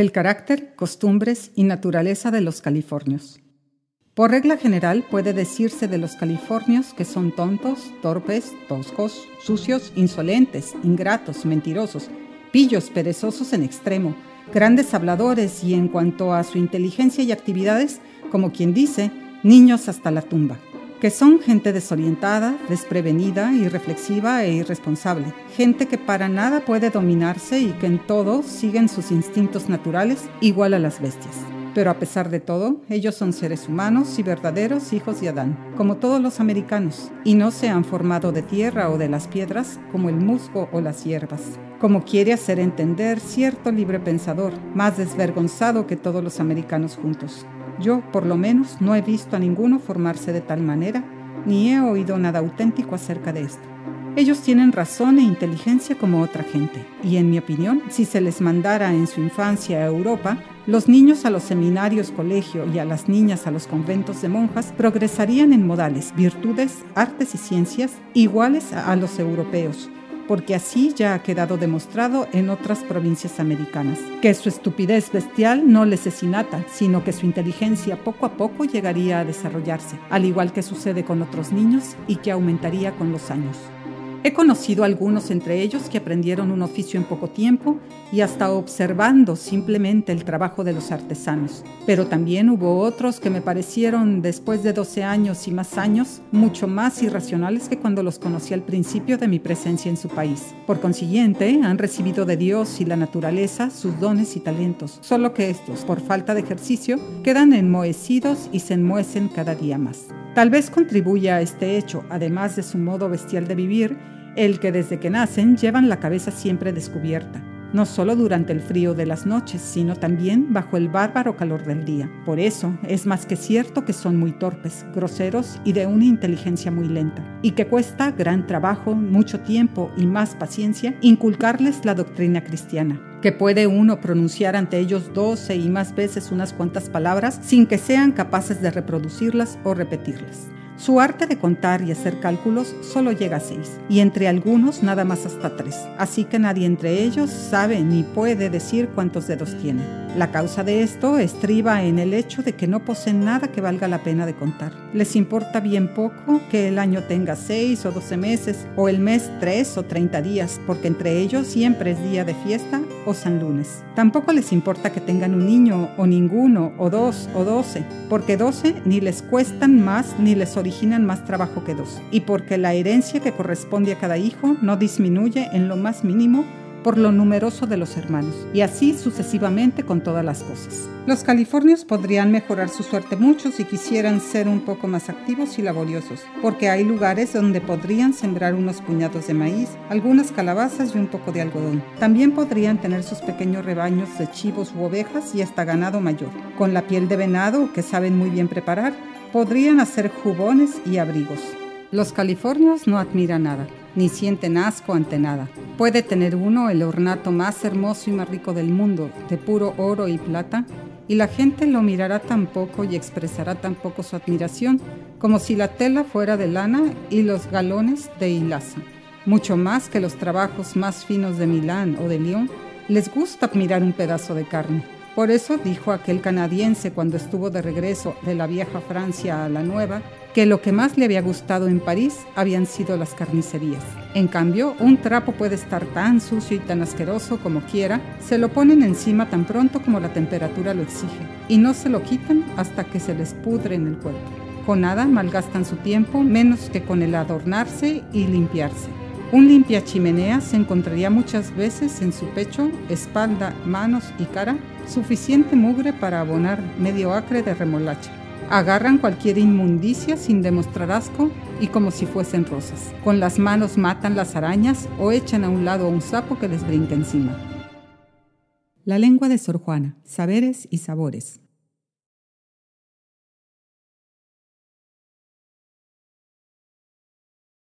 del carácter, costumbres y naturaleza de los californios. Por regla general puede decirse de los californios que son tontos, torpes, toscos, sucios, insolentes, ingratos, mentirosos, pillos, perezosos en extremo, grandes habladores y en cuanto a su inteligencia y actividades, como quien dice, niños hasta la tumba que son gente desorientada, desprevenida, irreflexiva e irresponsable, gente que para nada puede dominarse y que en todo siguen sus instintos naturales igual a las bestias. Pero a pesar de todo, ellos son seres humanos y verdaderos hijos de Adán, como todos los americanos, y no se han formado de tierra o de las piedras como el musgo o las hierbas, como quiere hacer entender cierto libre pensador, más desvergonzado que todos los americanos juntos. Yo, por lo menos, no he visto a ninguno formarse de tal manera, ni he oído nada auténtico acerca de esto. Ellos tienen razón e inteligencia como otra gente, y en mi opinión, si se les mandara en su infancia a Europa, los niños a los seminarios, colegio y a las niñas a los conventos de monjas progresarían en modales, virtudes, artes y ciencias iguales a los europeos, porque así ya ha quedado demostrado en otras provincias americanas, que su estupidez bestial no les es innata, sino que su inteligencia poco a poco llegaría a desarrollarse, al igual que sucede con otros niños y que aumentaría con los años. He conocido algunos entre ellos que aprendieron un oficio en poco tiempo y hasta observando simplemente el trabajo de los artesanos. Pero también hubo otros que me parecieron, después de 12 años y más años, mucho más irracionales que cuando los conocí al principio de mi presencia en su país. Por consiguiente, han recibido de Dios y la naturaleza sus dones y talentos, solo que estos, por falta de ejercicio, quedan enmohecidos y se enmuecen cada día más. Tal vez contribuya a este hecho, además de su modo bestial de vivir, el que desde que nacen llevan la cabeza siempre descubierta, no solo durante el frío de las noches, sino también bajo el bárbaro calor del día. Por eso es más que cierto que son muy torpes, groseros y de una inteligencia muy lenta, y que cuesta gran trabajo, mucho tiempo y más paciencia inculcarles la doctrina cristiana que puede uno pronunciar ante ellos doce y más veces unas cuantas palabras sin que sean capaces de reproducirlas o repetirlas. Su arte de contar y hacer cálculos solo llega a seis, y entre algunos nada más hasta tres, así que nadie entre ellos sabe ni puede decir cuántos dedos tiene. La causa de esto estriba en el hecho de que no poseen nada que valga la pena de contar. Les importa bien poco que el año tenga seis o doce meses, o el mes tres o treinta días, porque entre ellos siempre es día de fiesta o San Lunes. Tampoco les importa que tengan un niño o ninguno, o dos o doce, porque doce ni les cuestan más ni les originan más trabajo que dos, y porque la herencia que corresponde a cada hijo no disminuye en lo más mínimo por lo numeroso de los hermanos, y así sucesivamente con todas las cosas. Los californios podrían mejorar su suerte mucho si quisieran ser un poco más activos y laboriosos, porque hay lugares donde podrían sembrar unos puñados de maíz, algunas calabazas y un poco de algodón. También podrían tener sus pequeños rebaños de chivos u ovejas y hasta ganado mayor. Con la piel de venado, que saben muy bien preparar, podrían hacer jubones y abrigos. Los californios no admiran nada, ni sienten asco ante nada. Puede tener uno el ornato más hermoso y más rico del mundo, de puro oro y plata, y la gente lo mirará tan poco y expresará tan poco su admiración como si la tela fuera de lana y los galones de hilaza. Mucho más que los trabajos más finos de Milán o de Lyon, les gusta admirar un pedazo de carne. Por eso dijo aquel canadiense cuando estuvo de regreso de la vieja Francia a la nueva, que lo que más le había gustado en París habían sido las carnicerías. En cambio, un trapo puede estar tan sucio y tan asqueroso como quiera, se lo ponen encima tan pronto como la temperatura lo exige, y no se lo quitan hasta que se les pudre en el cuerpo. Con nada malgastan su tiempo menos que con el adornarse y limpiarse. Un limpia chimenea se encontraría muchas veces en su pecho, espalda, manos y cara suficiente mugre para abonar medio acre de remolacha. Agarran cualquier inmundicia sin demostrar asco y como si fuesen rosas. Con las manos matan las arañas o echan a un lado a un sapo que les brinca encima. La lengua de Sor Juana, saberes y sabores.